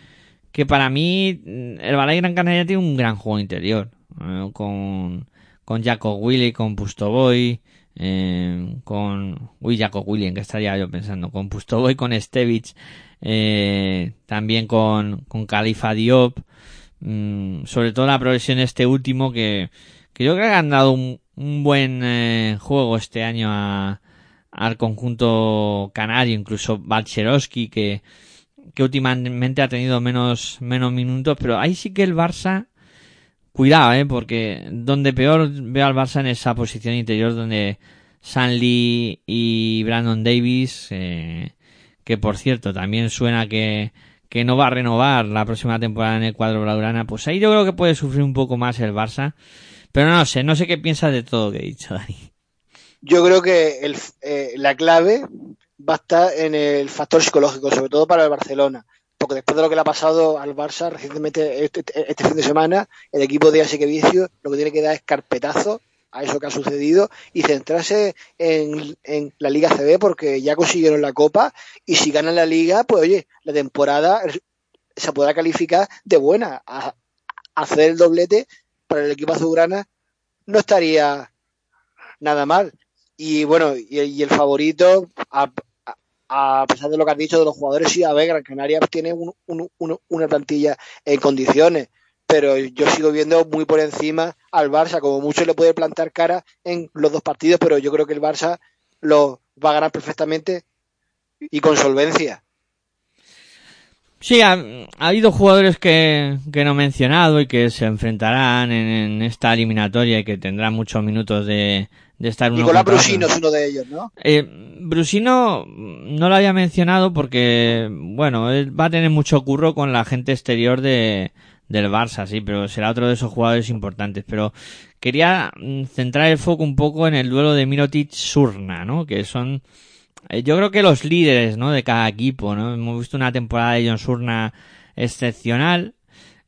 que para mí mm, el Balay Gran Canaria tiene un gran juego interior. eh, con, con Jacob Willy, con Pustoboy, eh, con... Uy, Jacob Willy, ¿en qué estaría yo pensando? Con Pustoboy, con Stevich, eh, también con, con Califa Diop. mm, sobre todo la progresión este último que, que yo creo que han dado un, un buen eh, juego este año a, al conjunto canario, incluso Balcherowski, que, que últimamente ha tenido menos, menos minutos, pero ahí sí que el Barça, cuidado, eh, porque donde peor veo al Barça en esa posición interior donde Sanli y Brandon Davis, eh, que por cierto también suena que, que no va a renovar la próxima temporada en el cuadro blaugrana, pues ahí yo creo que puede sufrir un poco más el Barça, pero no sé, no sé qué piensas de todo lo que he dicho, Dani. Yo creo que el, eh, la clave va a estar en el factor psicológico, sobre todo para el Barcelona. Porque después de lo que le ha pasado al Barça recientemente este, este fin de semana, el equipo de Asique Vicio lo que tiene que dar es carpetazo a eso que ha sucedido y centrarse en, la Liga CB porque ya consiguieron la Copa y si ganan la Liga, pues oye, la temporada se podrá calificar de buena. Hacer el doblete para el equipo azulgrana no estaría nada mal. Y bueno, y, y el favorito, a, pesar de lo que has dicho de los jugadores, sí, a ver, Gran Canaria tiene un, un, un, una plantilla en condiciones, pero yo sigo viendo muy por encima al Barça, como mucho le puede plantar cara en los dos partidos, pero yo creo que el Barça lo va a ganar perfectamente y con solvencia. Sí, ha, ha habido jugadores que, que, no he mencionado y que se enfrentarán en, en, esta eliminatoria y que tendrán muchos minutos de, de estar uno Nicolás Brusino es uno de ellos, ¿no? Eh, Brusino no lo había mencionado porque, bueno, él va a tener mucho curro con la gente exterior de, del Barça, sí, pero será otro de esos jugadores importantes. Pero quería mm, centrar el foco un poco en el duelo de Mirotic-Surna, ¿no? Que son, eh, yo creo que los líderes, ¿no? De cada equipo, ¿no? Hemos visto una temporada de John Surna excepcional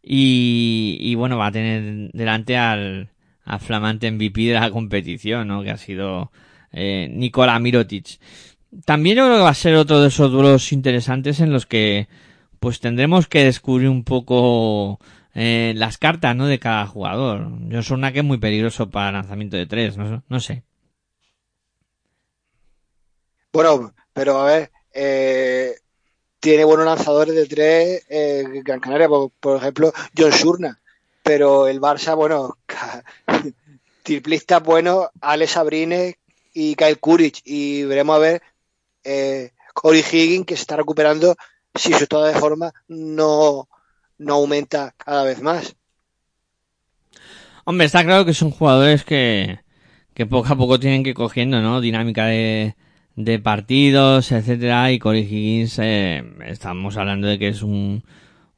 y, y bueno, va a tener delante al, al flamante MVP de la competición, ¿no? Que ha sido eh, Nikola Mirotic. También yo creo que va a ser otro de esos duelos interesantes en los que pues tendremos que descubrir un poco eh, las cartas ¿no? de cada jugador. Yo soy que es muy peligroso para lanzamiento de tres, no, no sé. Bueno, pero a ver, eh, tiene buenos lanzadores de tres eh, Gran Canaria, por, por, ejemplo, John Surna, pero el Barça, bueno, triplistas buenos, Alex Abrines y Kyle Kuric, y veremos a ver eh, Corey Higgins que se está recuperando si su estado de forma no, no aumenta cada vez más. Hombre, está claro que son jugadores que, que poco a poco tienen que ir cogiendo, ¿no? Dinámica de, de partidos, etcétera, y Corey Higgins, eh, estamos hablando de que es un,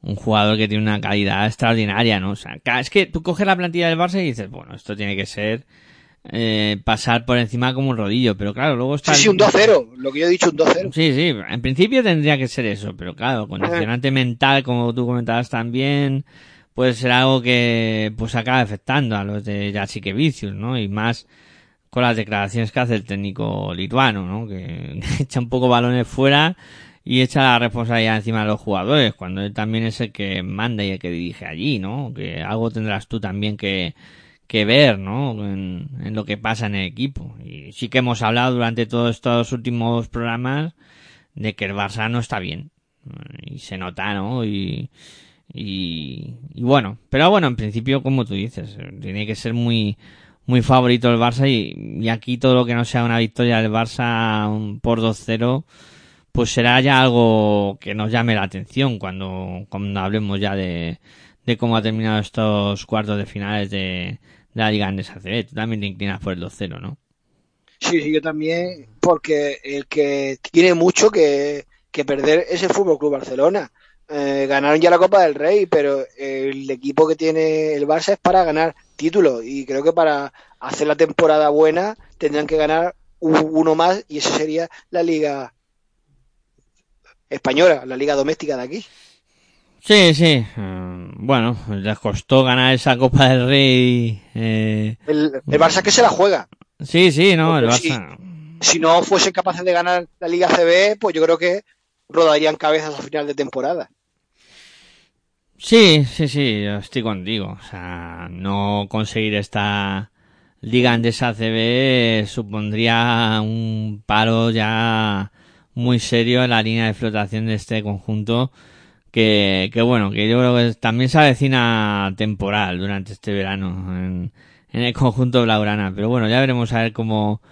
un jugador que tiene una calidad extraordinaria, ¿no? O sea, es que tú coges la plantilla del Barça y dices, bueno, esto tiene que ser eh, pasar por encima como un rodillo, pero claro, luego está... Sí, sí, un 2-0, lo que yo he dicho, un 2-0. Sí, sí, en principio tendría que ser eso, pero claro, condicionante eh. mental, como tú comentabas también, puede ser algo que pues acaba afectando a los de Vicius, ¿no? Y más con las declaraciones que hace el técnico lituano, ¿no? Que echa un poco balones fuera y echa la responsabilidad encima de los jugadores, cuando él también es el que manda y el que dirige allí, ¿no? Que algo tendrás tú también que, que ver, ¿no? En, en, lo que pasa en el equipo. Y sí que hemos hablado durante todos estos últimos programas de que el Barça no está bien. Y se nota, ¿no? Y, y, y bueno, pero bueno, en principio, como tú dices, tiene que ser muy, muy favorito el Barça y, y aquí todo lo que no sea una victoria del Barça por 2-0, pues será ya algo que nos llame la atención cuando, cuando hablemos ya de, cómo ha terminado estos cuartos de finales de, la Liga Andesa CB. Tú también te inclinas por el 2-0, ¿no? Sí, sí, yo también, porque el que tiene mucho que, perder es el Fútbol Club Barcelona. Eh, ganaron ya la Copa del Rey, pero el equipo que tiene el Barça es para ganar títulos y creo que para hacer la temporada buena tendrán que ganar uno más y esa sería la Liga española, la liga doméstica de aquí. Sí, sí. eh, Bueno, les costó ganar esa Copa del Rey. eh, El, el Barça que se la juega. Sí, sí, no, el Porque. Barça. Si no fuesen capaces de ganar la Liga CB, pues yo creo que rodarían cabezas a final de temporada. Sí, sí, sí, yo estoy contigo. O sea, no conseguir esta Liga Andesa CB supondría un paro ya muy serio la línea de flotación de este conjunto. Que, que bueno, que yo creo que también se avecina temporal durante este verano en, en el conjunto Blaugrana. Pero bueno, ya veremos a ver cómo,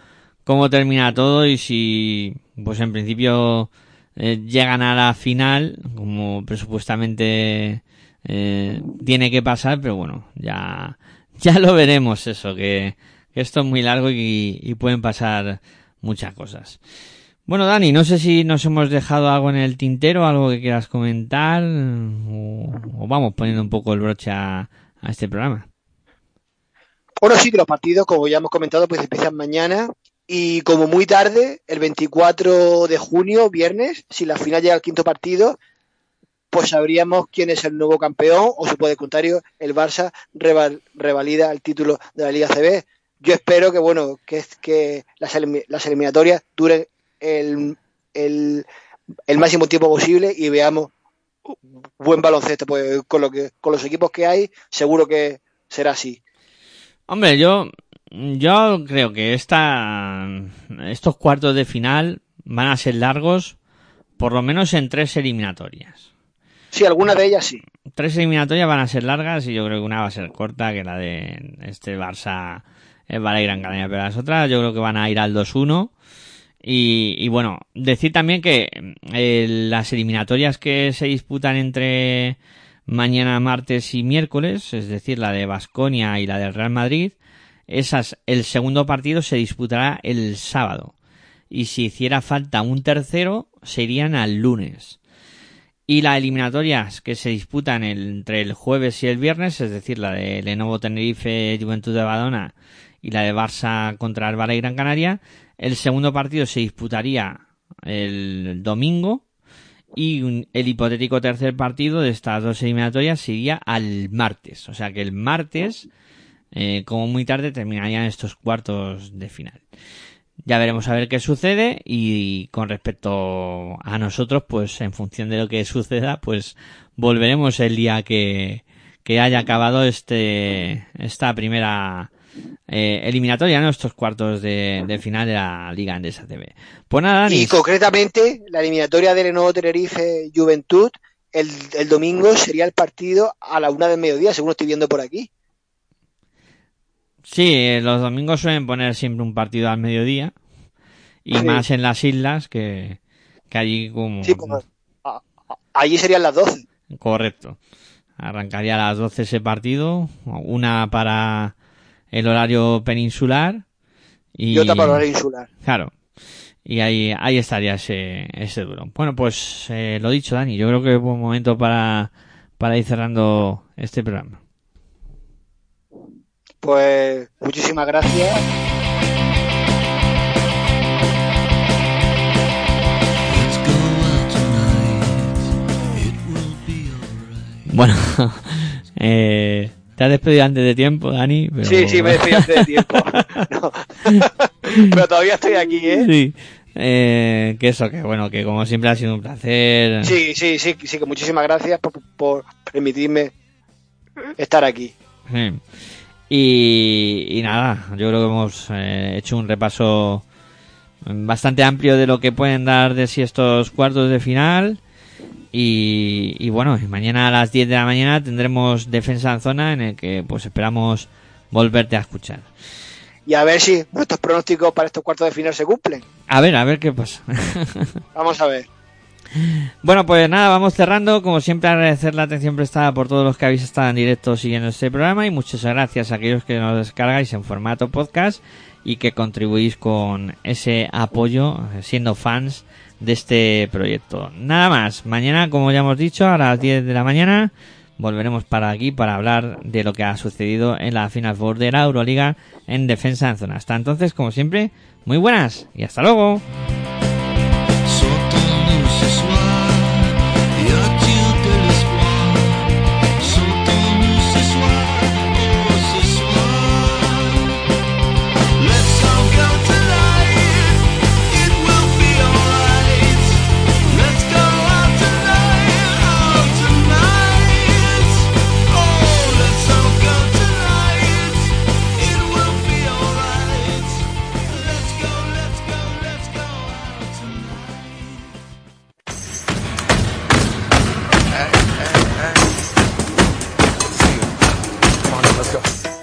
cómo termina todo y si, pues en principio, eh, llegan a la final, como presupuestamente eh, tiene que pasar, pero bueno, ya, ya lo veremos eso, que, que esto es muy largo y, y pueden pasar muchas cosas. Bueno, Dani, no sé si nos hemos dejado algo en el tintero, algo que quieras comentar, o, vamos poniendo un poco el broche a, este programa. Bueno, sí que los partidos, como ya hemos comentado, pues empiezan mañana y como muy tarde, el 24 de junio, viernes, si la final llega al quinto partido, pues sabríamos quién es el nuevo campeón o, si por el contrario, el Barça reval- revalida el título de la Liga CB. Yo espero que, bueno, que, que las eliminatorias duren el, el, el máximo tiempo posible y veamos buen baloncesto. Pues con, lo que, con los equipos que hay, seguro que será así. Hombre, yo, yo creo que esta, estos cuartos de final van a ser largos, por lo menos en tres eliminatorias. Sí, alguna de ellas sí. Tres eliminatorias van a ser largas y yo creo que una va a ser corta, que la de este Barça, el Vale Gran Canaria, pero las otras yo creo que van a ir al 2-1. Y, y bueno, decir también que eh, las eliminatorias que se disputan entre mañana, martes y miércoles, es decir, la de Basconia y la del Real Madrid, esas, el segundo partido se disputará el sábado. Y si hiciera falta un tercero, se irían al lunes. Y las eliminatorias que se disputan entre el jueves y el viernes, es decir, la de Lenovo Tenerife Juventud de Badona y la de Barça contra el Valle Gran Canaria, el segundo partido se disputaría el domingo y el hipotético tercer partido de estas dos eliminatorias sería al martes. O sea que el martes, eh, como muy tarde, terminarían estos cuartos de final. Ya veremos a ver qué sucede y con respecto a nosotros, pues en función de lo que suceda, pues volveremos el día que, que haya acabado este esta primera eh, eliminatoria, ¿no? Estos cuartos de, de final de la Liga Andesa TV. Pues nada, Dani. Y concretamente, la eliminatoria del Nuevo Tenerife Juventud, el, el domingo sería el partido a la una del mediodía, según estoy viendo por aquí. Sí, eh, los domingos suelen poner siempre un partido al mediodía y Sí. más en las islas que, que allí como... Sí, a- a- allí serían las 12. Correcto. Arrancaría a las 12 ese partido, una para el horario peninsular y, Y otra para la insular. Claro. Y ahí, ahí estaría ese, ese duro. Bueno, pues eh, lo dicho, Dani, yo creo que es buen momento para, para ir cerrando este programa. Pues muchísimas gracias. Bueno, eh, te has despedido antes de tiempo, Dani. Pero... Sí, sí, me despido antes de tiempo. No. Pero todavía estoy aquí, ¿eh? Sí. Eh, que eso, que bueno, que como siempre ha sido un placer. Sí, sí, sí, sí, que muchísimas gracias por, por permitirme estar aquí. Sí. Y, y nada, yo creo que hemos eh, hecho un repaso bastante amplio de lo que pueden dar de sí estos cuartos de final. Y, y bueno, mañana a las 10 de la mañana tendremos Defensa en Zona en el que pues esperamos volverte a escuchar. Y a ver si nuestros pronósticos para estos cuartos de final se cumplen. A ver, a ver qué pasa. Vamos a ver. Bueno, pues nada, vamos cerrando. Como siempre, agradecer la atención prestada por todos los que habéis estado en directo siguiendo este programa y muchas gracias a aquellos que nos descargáis en formato podcast y que contribuís con ese apoyo, eh, siendo fans de este proyecto. Nada más, mañana, como ya hemos dicho, a las 10 de la mañana volveremos para aquí para hablar de lo que ha sucedido en la Final Four de la Euroliga en defensa en zona. Hasta entonces, como siempre, muy buenas y hasta luego.